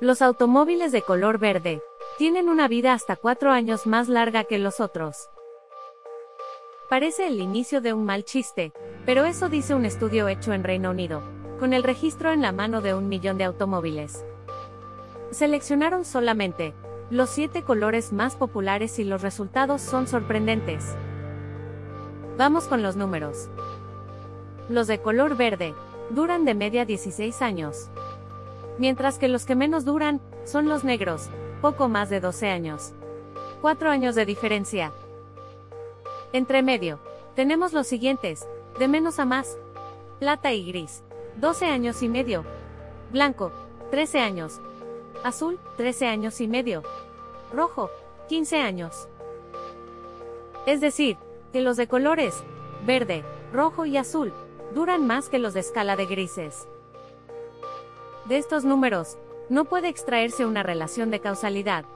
Los automóviles de color verde tienen una vida hasta cuatro años más larga que los otros. Parece el inicio de un mal chiste, pero eso dice un estudio hecho en Reino Unido, con el registro en la mano de un millón de automóviles. Seleccionaron solamente los siete colores más populares y los resultados son sorprendentes. Vamos con los números. Los de color verde duran de media 16 años mientras que los que menos duran son los negros, poco más de 12 años. 4 años de diferencia. Entre medio, tenemos los siguientes, de menos a más. Plata y gris, 12 años y medio. Blanco, 13 años. Azul, 13 años y medio. Rojo, 15 años. Es decir, que los de colores, verde, rojo y azul, duran más que los de escala de grises. De estos números, no puede extraerse una relación de causalidad.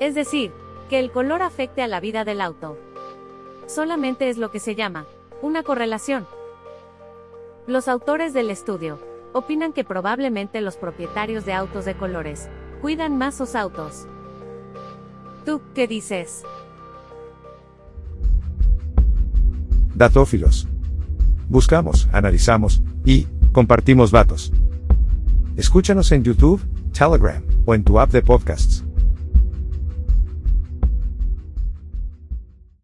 Es decir, que el color afecte a la vida del auto. Solamente es lo que se llama una correlación. Los autores del estudio opinan que probablemente los propietarios de autos de colores cuidan más sus autos. ¿Tú qué dices? Datófilos. Buscamos, analizamos y compartimos datos. Escúchanos en YouTube, Telegram o en tu app de podcasts.